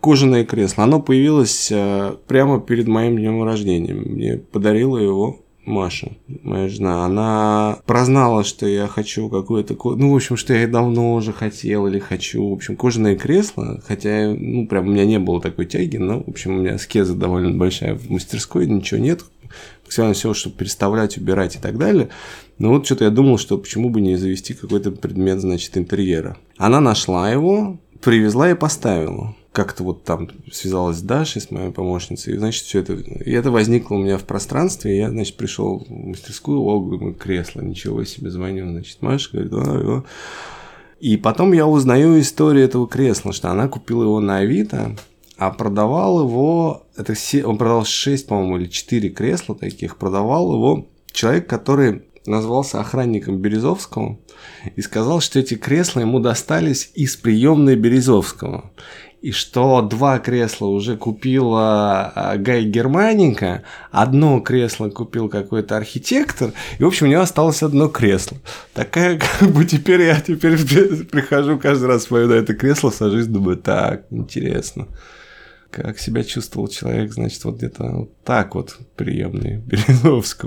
кожаное кресло. Оно появилось э, прямо перед моим днем рождения. Мне подарила его Маша, моя жена, она прознала, что я хочу какое-то... Ну, в общем, что я давно уже хотел или хочу. В общем, кожаное кресло, хотя, ну, прям у меня не было такой тяги, но, в общем, у меня скеза довольно большая в мастерской, ничего нет. Максимально все, чтобы переставлять, убирать и так далее. Но вот что-то я думал, что почему бы не завести какой-то предмет, значит, интерьера. Она нашла его, привезла и поставила как-то вот там связалась с Дашей, с моей помощницей, и, значит, все это, и это возникло у меня в пространстве, и я, значит, пришел в мастерскую, о, говорю, кресло, ничего себе, звоню, значит, Маша говорит, а, а. И потом я узнаю историю этого кресла, что она купила его на Авито, а продавал его, это все, он продал 6, по-моему, или 4 кресла таких, продавал его человек, который назвался охранником Березовского и сказал, что эти кресла ему достались из приемной Березовского и что два кресла уже купила а, Гай Германика, одно кресло купил какой-то архитектор, и, в общем, у него осталось одно кресло. Такая, как бы, теперь я теперь прихожу каждый раз свою на это кресло, сажусь, думаю, так, интересно. Как себя чувствовал человек, значит, вот где-то вот так вот приемный Березовского.